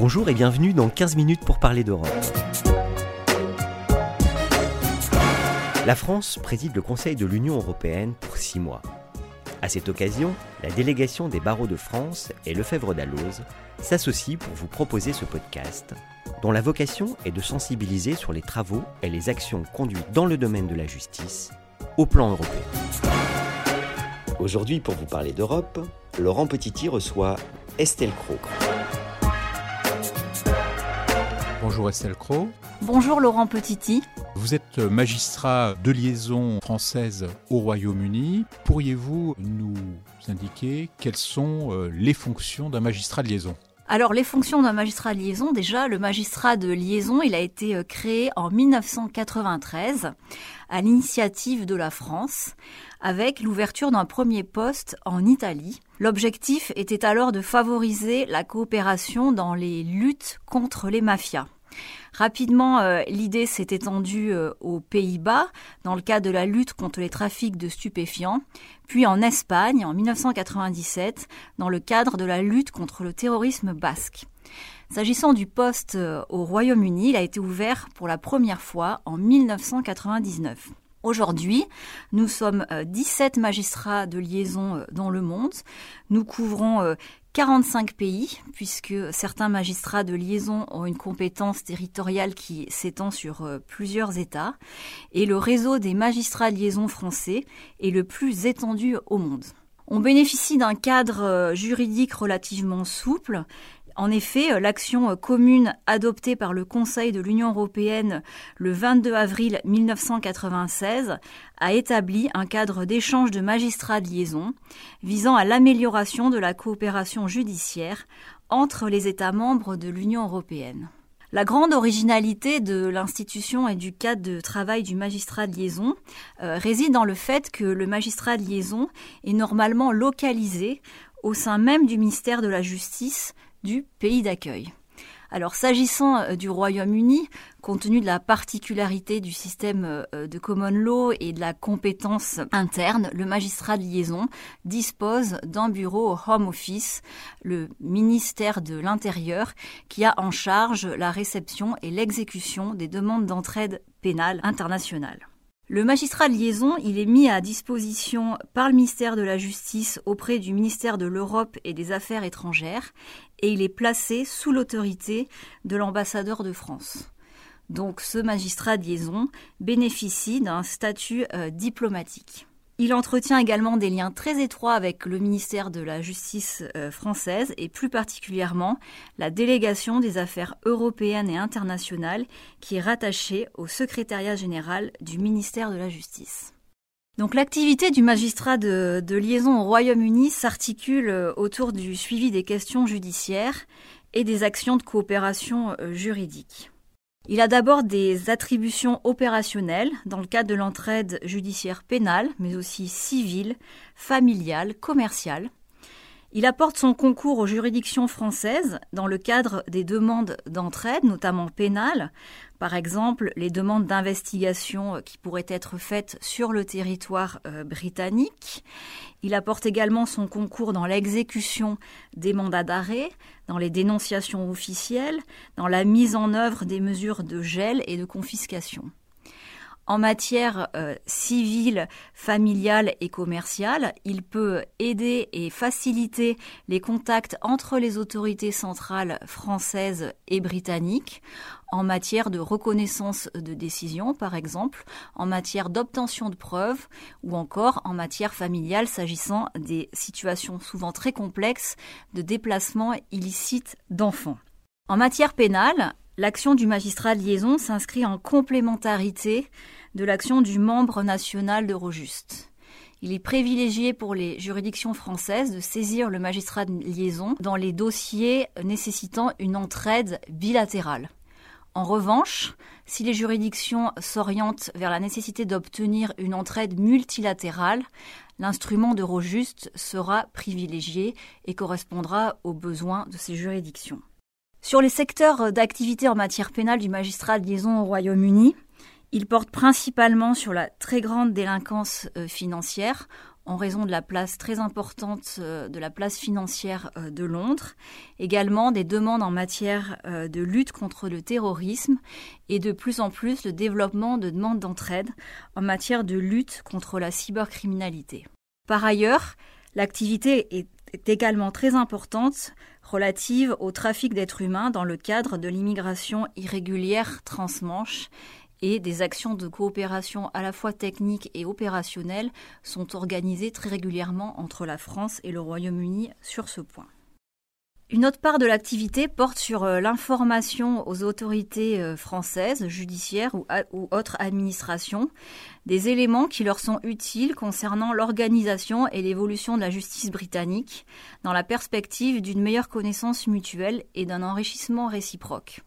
Bonjour et bienvenue dans 15 minutes pour parler d'Europe. La France préside le Conseil de l'Union européenne pour six mois. À cette occasion, la délégation des barreaux de France et Lefebvre d'Alloz s'associe pour vous proposer ce podcast, dont la vocation est de sensibiliser sur les travaux et les actions conduites dans le domaine de la justice au plan européen. Aujourd'hui, pour vous parler d'Europe, Laurent Petiti reçoit Estelle Cro. Bonjour Estelle Cro. Bonjour Laurent Petiti. Vous êtes magistrat de liaison française au Royaume-Uni. Pourriez-vous nous indiquer quelles sont euh, les fonctions d'un magistrat de liaison? Alors les fonctions d'un magistrat de liaison, déjà le magistrat de liaison, il a été euh, créé en 1993 à l'initiative de la France avec l'ouverture d'un premier poste en Italie. L'objectif était alors de favoriser la coopération dans les luttes contre les mafias. Rapidement, euh, l'idée s'est étendue euh, aux Pays-Bas dans le cadre de la lutte contre les trafics de stupéfiants, puis en Espagne en 1997 dans le cadre de la lutte contre le terrorisme basque. S'agissant du poste euh, au Royaume-Uni, il a été ouvert pour la première fois en 1999. Aujourd'hui, nous sommes 17 magistrats de liaison dans le monde. Nous couvrons 45 pays, puisque certains magistrats de liaison ont une compétence territoriale qui s'étend sur euh, plusieurs États, et le réseau des magistrats de liaison français est le plus étendu au monde. On bénéficie d'un cadre euh, juridique relativement souple en effet, euh, l'action euh, commune adoptée par le Conseil de l'Union européenne le 22 avril 1996 a établi un cadre d'échange de magistrats de liaison visant à l'amélioration de la coopération judiciaire entre les États membres de l'Union européenne. La grande originalité de l'institution et du cadre de travail du magistrat de liaison euh, réside dans le fait que le magistrat de liaison est normalement localisé au sein même du ministère de la Justice du pays d'accueil. Alors s'agissant euh, du Royaume-Uni, compte tenu de la particularité du système euh, de common law et de la compétence interne, le magistrat de liaison dispose d'un bureau au Home Office, le ministère de l'Intérieur, qui a en charge la réception et l'exécution des demandes d'entraide pénale internationale. Le magistrat de liaison, il est mis à disposition par le ministère de la Justice auprès du ministère de l'Europe et des Affaires étrangères et il est placé sous l'autorité de l'ambassadeur de France. Donc ce magistrat de liaison bénéficie d'un statut euh, diplomatique. Il entretient également des liens très étroits avec le ministère de la Justice euh, française et plus particulièrement la délégation des affaires européennes et internationales qui est rattachée au secrétariat général du ministère de la Justice. Donc l'activité du magistrat de, de liaison au Royaume-Uni s'articule euh, autour du suivi des questions judiciaires et des actions de coopération euh, juridique. Il a d'abord des attributions opérationnelles dans le cadre de l'entraide judiciaire pénale, mais aussi civile, familiale, commerciale. Il apporte son concours aux juridictions françaises dans le cadre des demandes d'entraide, notamment pénales, par exemple les demandes d'investigation qui pourraient être faites sur le territoire euh, britannique. Il apporte également son concours dans l'exécution des mandats d'arrêt, dans les dénonciations officielles, dans la mise en œuvre des mesures de gel et de confiscation. En matière euh, civile, familiale et commerciale, il peut aider et faciliter les contacts entre les autorités centrales françaises et britanniques en matière de reconnaissance de décision, par exemple, en matière d'obtention de preuves ou encore en matière familiale s'agissant des situations souvent très complexes de déplacement illicite d'enfants. En matière pénale, l'action du magistrat de liaison s'inscrit en complémentarité de l'action du membre national d'Eurojust. Il est privilégié pour les juridictions françaises de saisir le magistrat de liaison dans les dossiers nécessitant une entraide bilatérale. En revanche, si les juridictions s'orientent vers la nécessité d'obtenir une entraide multilatérale, l'instrument d'Eurojust sera privilégié et correspondra aux besoins de ces juridictions. Sur les secteurs d'activité en matière pénale du magistrat de liaison au Royaume-Uni, il porte principalement sur la très grande délinquance euh, financière, en raison de la place très importante euh, de la place financière euh, de Londres, également des demandes en matière euh, de lutte contre le terrorisme et de plus en plus le développement de demandes d'entraide en matière de lutte contre la cybercriminalité. Par ailleurs, l'activité est également très importante relative au trafic d'êtres humains dans le cadre de l'immigration irrégulière transmanche et des actions de coopération à la fois techniques et opérationnelles sont organisées très régulièrement entre la France et le Royaume-Uni sur ce point. Une autre part de l'activité porte sur euh, l'information aux autorités euh, françaises, judiciaires ou, ou, autres administrations, des éléments qui leur sont utiles concernant l'organisation et l'évolution de la justice britannique, dans la perspective d'une meilleure connaissance mutuelle et d'un enrichissement réciproque.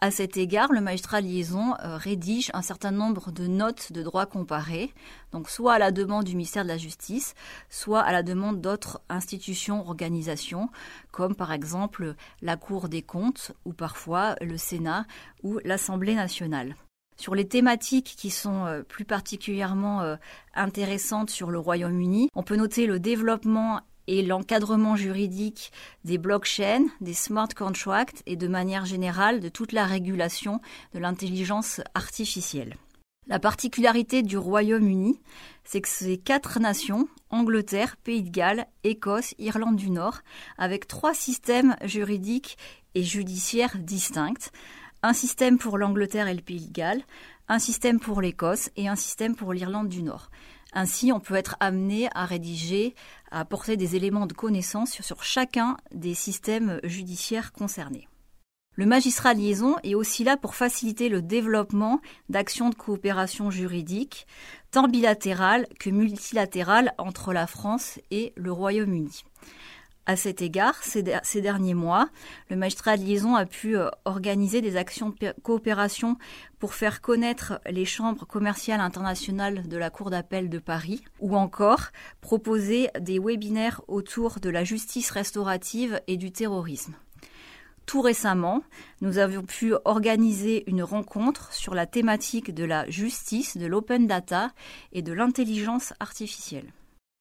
À cet égard, le magistrat liaison euh, rédige un certain nombre de notes de droit comparé, donc soit à la demande du ministère de la Justice, soit à la demande d'autres institutions, organisations, comme par exemple la Cour des comptes ou parfois le Sénat ou l'Assemblée nationale. Sur les thématiques qui sont euh, plus particulièrement euh, intéressantes sur le Royaume-Uni, on peut noter le développement et l'encadrement juridique des blockchains, des smart contracts et de manière générale de toute la régulation de l'intelligence artificielle. La particularité du Royaume-Uni, c'est que ces quatre nations, Angleterre, Pays de Galles, Écosse, Irlande du Nord, avec trois systèmes juridiques et judiciaires distincts, un système pour l'Angleterre et le Pays de Galles, un système pour l'Écosse et un système pour l'Irlande du Nord. Ainsi, on peut être amené à rédiger, à apporter des éléments de connaissance sur, chacun des systèmes judiciaires concernés. Le magistrat liaison est aussi là pour faciliter le développement d'actions de coopération juridique, tant bilatérales que multilatérales entre la France et le Royaume-Uni. À cet égard, ces, derniers mois, le magistrat de liaison a pu euh, organiser des actions de coopération pour faire connaître les chambres commerciales internationales de la Cour d'appel de Paris, ou encore proposer des webinaires autour de la justice restaurative et du terrorisme. Tout récemment, nous avions pu organiser une rencontre sur la thématique de la justice, de l'open data et de l'intelligence artificielle.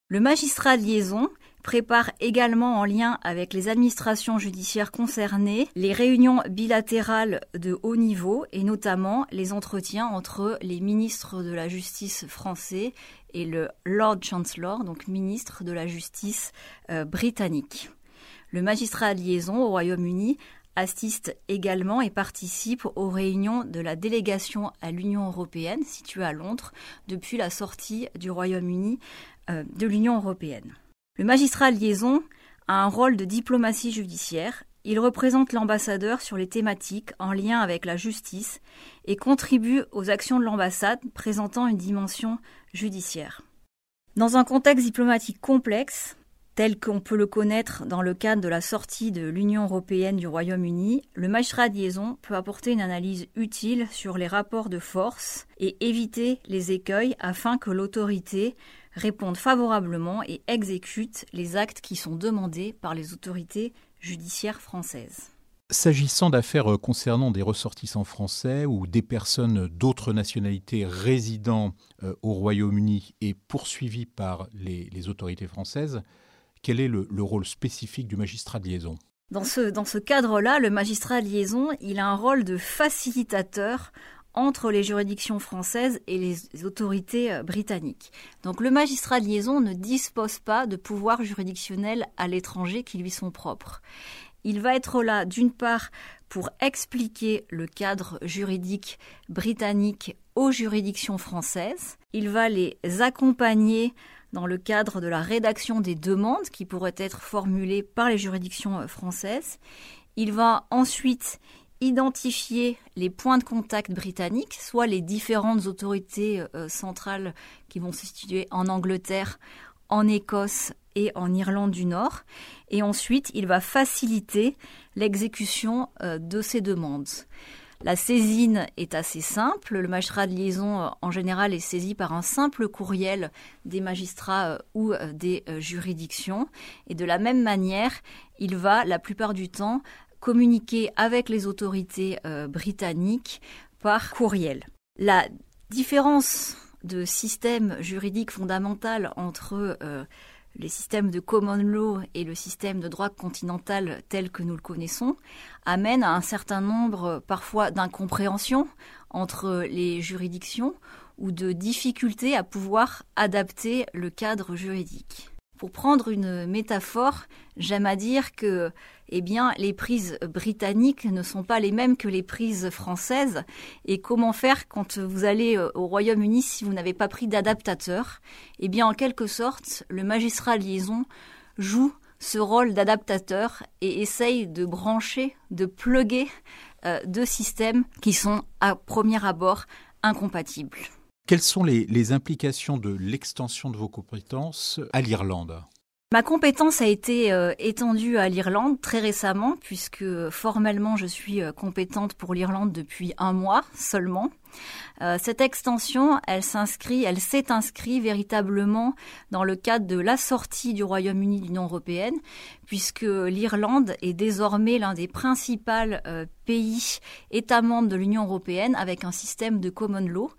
Le magistrat liaison prépare également en lien avec les administrations judiciaires concernées les réunions bilatérales de haut niveau et notamment les entretiens entre les ministres de la justice français et le Lord Chancellor, donc ministre de la justice euh, britannique. Le magistrat de liaison au Royaume-Uni assiste également et participe aux réunions de la délégation à l'Union européenne située à Londres depuis la sortie du Royaume-Uni euh, de l'Union européenne. Le magistrat liaison a un rôle de diplomatie judiciaire. Il représente l'ambassadeur sur les thématiques en lien avec la justice et contribue aux actions de l'ambassade présentant une dimension judiciaire. Dans un contexte diplomatique complexe, tel qu'on peut le connaître dans le cadre de la sortie de l'Union européenne du Royaume-Uni, le magistrat liaison peut apporter une analyse utile sur les rapports de force et éviter les écueils afin que l'autorité répondent favorablement et exécutent les actes qui sont demandés par les autorités judiciaires françaises. S'agissant d'affaires concernant des ressortissants français ou des personnes d'autres nationalités résidant euh, au Royaume-Uni et poursuivies par les, autorités françaises, quel est le, rôle spécifique du magistrat de liaison? Dans ce, dans ce cadre-là, le magistrat de liaison, il a un rôle de facilitateur entre les juridictions françaises et les autorités euh, britanniques. Donc le magistrat de liaison ne dispose pas de pouvoirs juridictionnels à l'étranger qui lui sont propres. Il va être là d'une part pour expliquer le cadre juridique britannique aux juridictions françaises. Il va les accompagner dans le cadre de la rédaction des demandes qui pourraient être formulées par les juridictions euh, françaises. Il va ensuite identifier les points de contact britanniques, soit les différentes autorités euh, centrales qui vont se situer en Angleterre, en Écosse et en Irlande du Nord. Et ensuite, il va faciliter l'exécution euh, de ces demandes. La saisine est assez simple. Le magistrat de liaison, euh, en général, est saisi par un simple courriel des magistrats ou des juridictions. Et de la même manière, il va, la plupart du temps, communiquer avec les autorités euh, britanniques par courriel. La différence de système juridique fondamental entre euh, les systèmes de common law et le système de droit continental tel que nous le connaissons amène à un certain nombre parfois d'incompréhensions entre les juridictions ou de difficultés à pouvoir adapter le cadre juridique. Pour prendre une métaphore, j'aime à dire que eh bien, les prises britanniques ne sont pas les mêmes que les prises françaises. Et comment faire quand vous allez euh, au Royaume-Uni si vous n'avez pas pris d'adaptateur? Eh bien, en quelque sorte, le magistrat liaison joue ce rôle d'adaptateur et essaye de brancher, de pluguer euh, deux systèmes qui sont à premier abord incompatibles. Quelles sont les, implications de l'extension de vos compétences à l'Irlande? Ma compétence a été euh, étendue à l'Irlande très récemment, puisque formellement je suis euh, compétente pour l'Irlande depuis un mois seulement. Euh, cette extension, elle s'inscrit, elle s'est inscrite véritablement dans le cadre de la sortie du Royaume-Uni de l'Union européenne, puisque l'Irlande est désormais l'un des principaux euh, pays États membres de l'Union européenne avec un système de common law.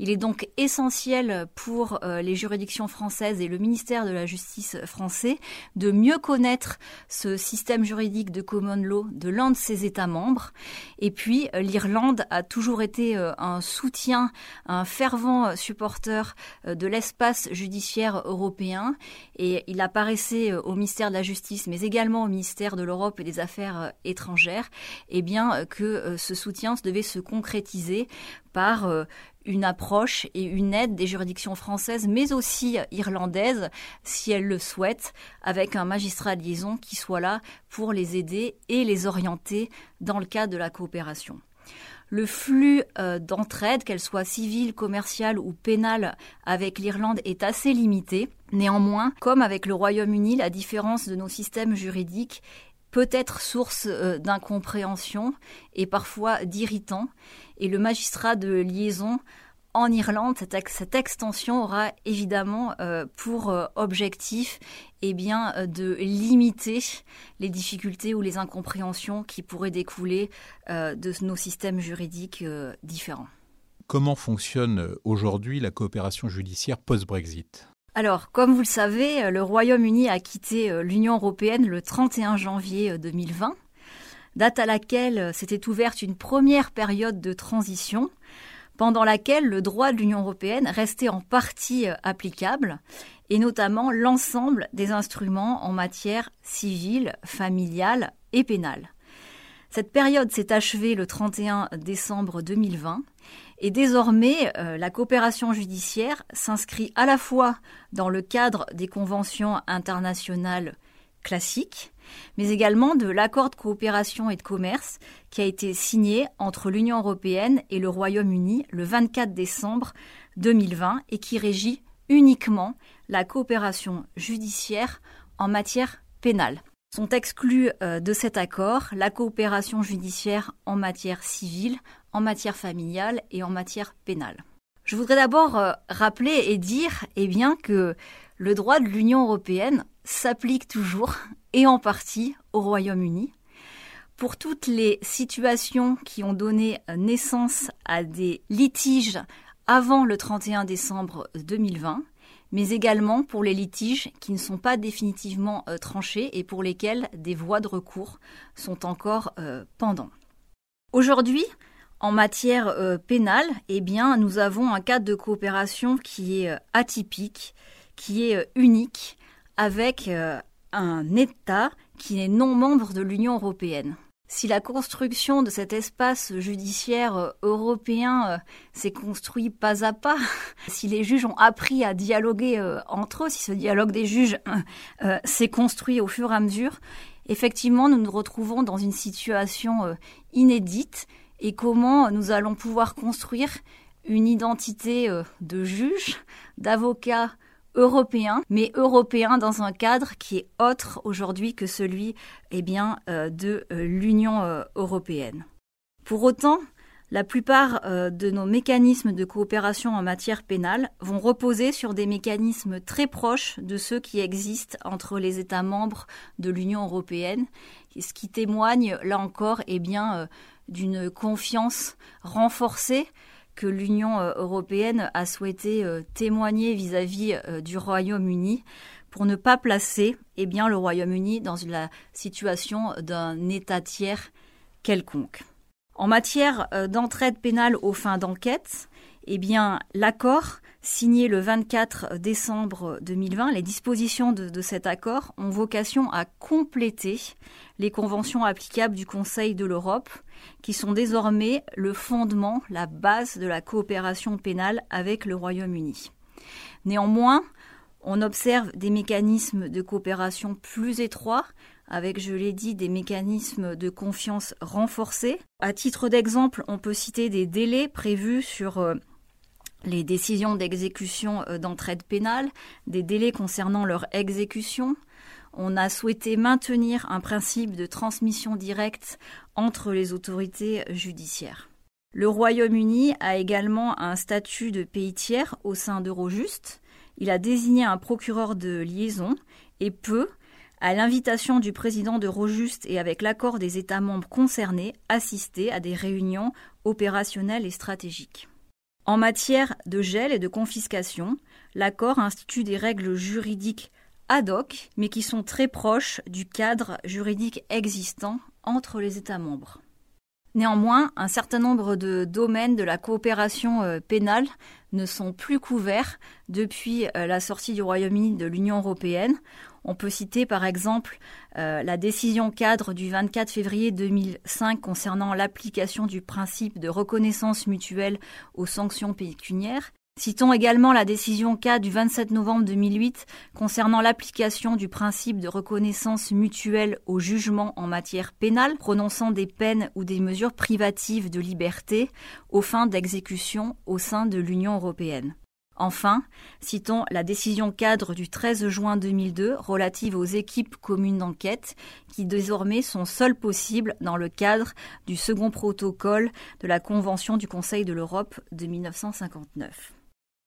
Il est donc essentiel pour euh, les juridictions françaises et le ministère de la Justice français de mieux connaître ce système juridique de common law de l'un de ses États membres. Et puis, l'Irlande a toujours été un soutien, un fervent supporter euh, de l'espace judiciaire européen. Et il apparaissait euh, au ministère de la Justice mais également au ministère de l'Europe et des Affaires euh, étrangères, eh bien que ce soutien devait se concrétiser par une approche et une aide des juridictions françaises, mais aussi irlandaises, si elles le souhaitent, avec un magistrat de liaison qui soit là pour les aider et les orienter dans le cadre de la coopération le flux euh, d'entraide, qu'elle soit civile, commerciale ou pénale, avec l'Irlande est assez limité. Néanmoins, comme avec le Royaume-Uni, la différence de nos systèmes juridiques peut être source euh, d'incompréhension et parfois d'irritant. Et le magistrat de liaison en Irlande, cette, extension aura évidemment euh, pour euh, objectif eh bien, euh, de limiter les difficultés ou les incompréhensions qui pourraient découler de nos systèmes juridiques différents. Comment fonctionne aujourd'hui la coopération judiciaire post-Brexit? Alors, comme vous le savez, le Royaume-Uni a quitté l'Union européenne le 31 janvier 2020, date à laquelle s'était ouverte une première période de transition pendant laquelle le droit de l'Union européenne restait en partie euh, applicable, et notamment l'ensemble des instruments en matière civile, familiale et pénale. Cette période s'est achevée le 31 décembre 2020 et désormais euh, la coopération judiciaire s'inscrit à la fois dans le cadre des conventions internationales classiques, mais également de l'accord de coopération et de commerce qui a été signé entre l'Union européenne et le Royaume-Uni le 24 décembre 2020 et qui régit uniquement la coopération judiciaire en matière pénale. Sont exclus euh, de cet accord la coopération judiciaire en matière civile, en matière familiale et en matière pénale. Je voudrais d'abord euh, rappeler et dire eh bien, que le droit de l'Union européenne s'applique toujours et en partie au Royaume-Uni. Pour toutes les situations qui ont donné naissance à des litiges avant le 31 décembre 2020, mais également pour les litiges qui ne sont pas définitivement euh, tranchés et pour lesquels des voies de recours sont encore euh, pendants. Aujourd'hui, en matière euh, pénale, eh nous avons un cadre de coopération qui est atypique, qui est unique, avec un État qui est non membre de l'Union européenne. Si la construction de cet espace judiciaire euh, européen euh, s'est construite pas à pas, si les juges ont appris à dialoguer euh, entre eux, si ce dialogue des juges s'est construit au fur et à mesure, effectivement, nous nous retrouvons dans une situation inédite et comment nous allons pouvoir construire une identité de juge, d'avocat européen, mais européen dans un cadre qui est autre aujourd'hui que celui eh bien, euh, de euh, l'Union euh, européenne. Pour autant, la plupart de nos mécanismes de coopération en matière pénale vont reposer sur des mécanismes très proches de ceux qui existent entre les États membres de l'Union européenne, ce qui témoigne, là encore, eh d'une confiance renforcée que l'Union européenne a souhaité témoigner vis-à-vis du Royaume-Uni pour ne pas placer eh bien, le Royaume-Uni dans la situation d'un État tiers quelconque. En matière d'entraide pénale aux fins d'enquête, eh l'accord signé le 24 décembre 2020, les dispositions de, cet accord ont vocation à compléter les conventions applicables du Conseil de l'Europe, qui sont désormais le fondement, la base de la coopération pénale avec le Royaume-Uni. Néanmoins, on observe des mécanismes de coopération plus étroits, avec, je l'ai dit, des mécanismes de confiance renforcés. À titre d'exemple, on peut citer des délais prévus sur euh, les décisions d'exécution euh, d'entraide pénale, des délais concernant leur exécution. On a souhaité maintenir un principe de transmission directe entre les autorités judiciaires. Le Royaume-Uni a également un statut de pays tiers au sein d'Eurojust. Il a désigné un procureur de liaison et peut, à l'invitation du président d'Eurojust et avec l'accord des États membres concernés, assister à des réunions opérationnelles et stratégiques. En matière de gel et de confiscation, l'accord institue des règles juridiques ad hoc, mais qui sont très proches du cadre juridique existant entre les États membres. Néanmoins, un certain nombre de domaines de la coopération euh, pénale ne sont plus couverts depuis euh, la sortie du Royaume-Uni de l'Union européenne. On peut citer par exemple euh, la décision cadre du 24 février 2005 concernant l'application du principe de reconnaissance mutuelle aux sanctions pécuniaires. Citons également la décision cadre du 27 novembre 2008 concernant l'application du principe de reconnaissance mutuelle au jugement en matière pénale, prononçant des peines ou des mesures privatives de liberté aux fins d'exécution au sein de l'Union européenne. Enfin, citons la décision cadre du 13 juin 2002 relative aux équipes communes d'enquête qui désormais sont seules possibles dans le cadre du second protocole de la Convention du Conseil de l'Europe de 1959.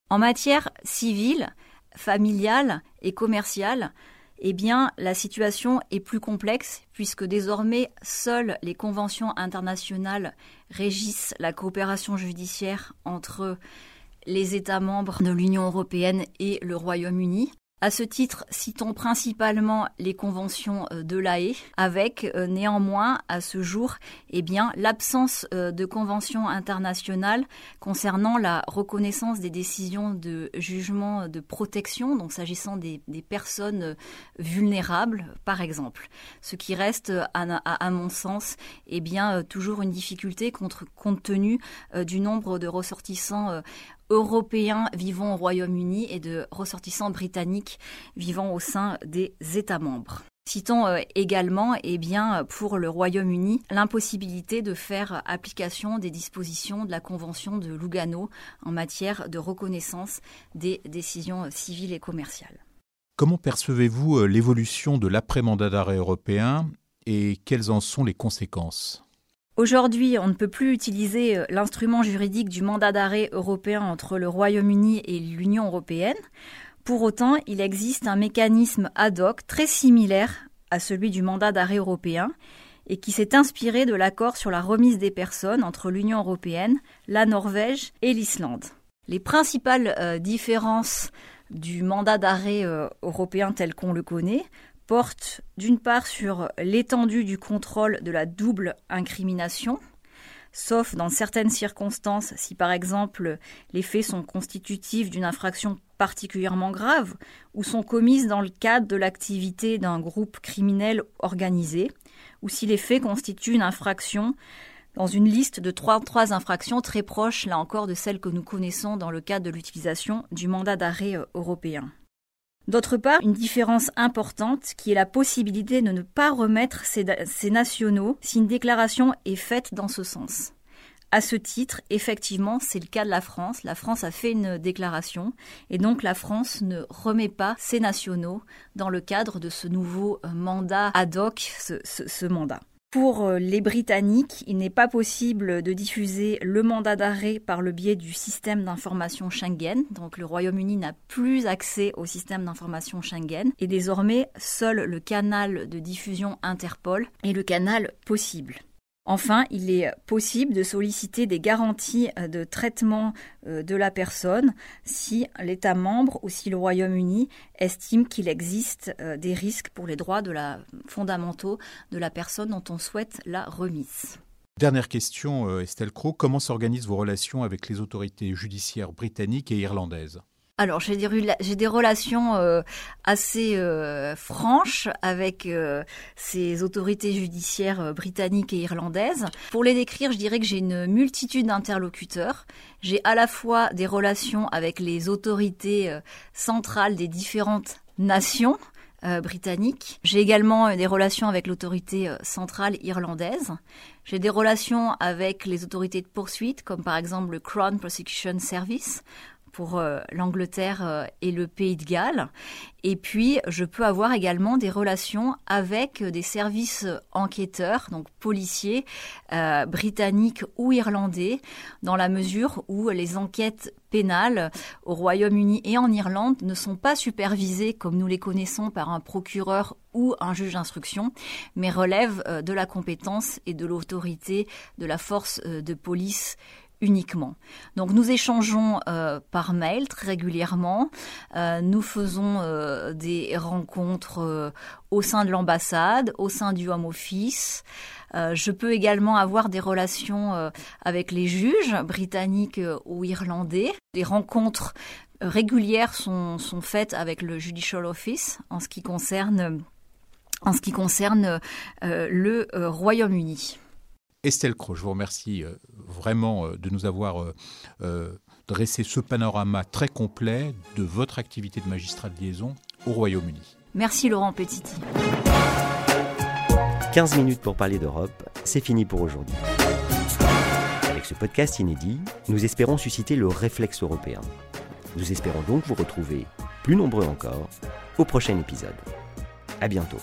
En matière civile, familiale et commerciale, eh bien, la situation est plus complexe puisque désormais seules les conventions internationales régissent la coopération judiciaire entre les États membres de l'Union européenne et le Royaume-Uni. À ce titre, citons principalement les conventions euh, de l'AE, avec euh, néanmoins à ce jour eh l'absence euh, de conventions internationales concernant la reconnaissance des décisions de jugement de protection, donc s'agissant des, personnes vulnérables, par exemple. Ce qui reste, à, mon sens, eh bien toujours une difficulté compte tenu du nombre de ressortissants européens vivant au Royaume-Uni et de ressortissants britanniques vivant au sein des États membres. Citons euh, également, eh bien, pour le Royaume-Uni, l'impossibilité de faire application des dispositions de la Convention de Lugano en matière de reconnaissance des décisions civiles et commerciales. Comment percevez-vous euh, l'évolution de l'après-mandat d'arrêt européen et quelles en sont les conséquences? Aujourd'hui, on ne peut plus utiliser euh, l'instrument juridique du mandat d'arrêt européen entre le Royaume-Uni et l'Union européenne. Pour autant, il existe un mécanisme ad hoc très similaire à celui du mandat d'arrêt européen et qui s'est inspiré de l'accord sur la remise des personnes entre l'Union européenne, la Norvège et l'Islande. Les principales euh, différences du mandat d'arrêt euh, européen tel qu'on le connaît porte d'une part sur l'étendue du contrôle de la double incrimination, sauf dans certaines circonstances si par exemple les faits sont constitutifs d'une infraction particulièrement grave ou sont commises dans le cadre de l'activité d'un groupe criminel organisé, ou si les faits constituent une infraction dans une liste de trois, trois infractions très proches, là encore, de celles que nous connaissons dans le cadre de l'utilisation du mandat d'arrêt euh, européen. D'autre part, une différence importante qui est la possibilité de ne pas remettre ces, nationaux si une déclaration est faite dans ce sens. À ce titre, effectivement, c'est le cas de la France. La France a fait une déclaration et donc la France ne remet pas ses nationaux dans le cadre de ce nouveau euh, mandat ad hoc, ce mandat. Pour euh, les Britanniques, il n'est pas possible de diffuser le mandat d'arrêt par le biais du système d'information Schengen. Donc le Royaume-Uni n'a plus accès au système d'information Schengen. Et désormais, seul le canal de diffusion Interpol est le canal possible. Enfin, il est possible de solliciter des garanties euh, de traitement euh, de la personne si l'État membre ou si le Royaume-Uni estime qu'il existe euh, des risques pour les droits fondamentaux de la personne dont on souhaite la remise. Dernière question, Estelle Crow. Comment s'organisent vos relations avec les autorités judiciaires britanniques et irlandaises? Alors j'ai des, relations euh, assez euh, franches avec euh, ces autorités judiciaires britanniques et irlandaises. Pour les décrire, je dirais que j'ai une multitude d'interlocuteurs. J'ai à la fois des relations avec les autorités centrales des différentes nations, britanniques. J'ai également des relations avec l'autorité centrale irlandaise. J'ai des relations avec les autorités de poursuite, comme par exemple le Crown Prosecution Service, pour euh, l'Angleterre euh, et le Pays de Galles. Et puis, je peux avoir également des relations avec des services enquêteurs, donc policiers, euh, britanniques ou irlandais, dans la mesure où les enquêtes pénales au Royaume-Uni et en Irlande ne sont pas supervisées comme nous les connaissons par un procureur ou un juge d'instruction, mais relèvent de la compétence et de l'autorité de la force de police uniquement. Donc nous échangeons euh, par mail très régulièrement. Euh, nous faisons euh, des rencontres au sein de l'ambassade, au sein du Home Office. je peux également avoir des relations avec les juges britanniques ou irlandais. Des rencontres régulières sont, sont faites avec le Judicial Office en ce qui concerne, en ce qui concerne le Royaume-Uni. Estelle Croix, je vous remercie euh, vraiment euh, de nous avoir euh, dressé ce panorama très complet de votre activité de magistrat de liaison au Royaume-Uni. Merci Laurent Petiti. 15 minutes pour parler d'Europe, c'est fini pour aujourd'hui. Avec ce podcast inédit, nous espérons susciter le réflexe européen. Nous espérons donc vous retrouver, plus nombreux encore, au prochain épisode. À bientôt.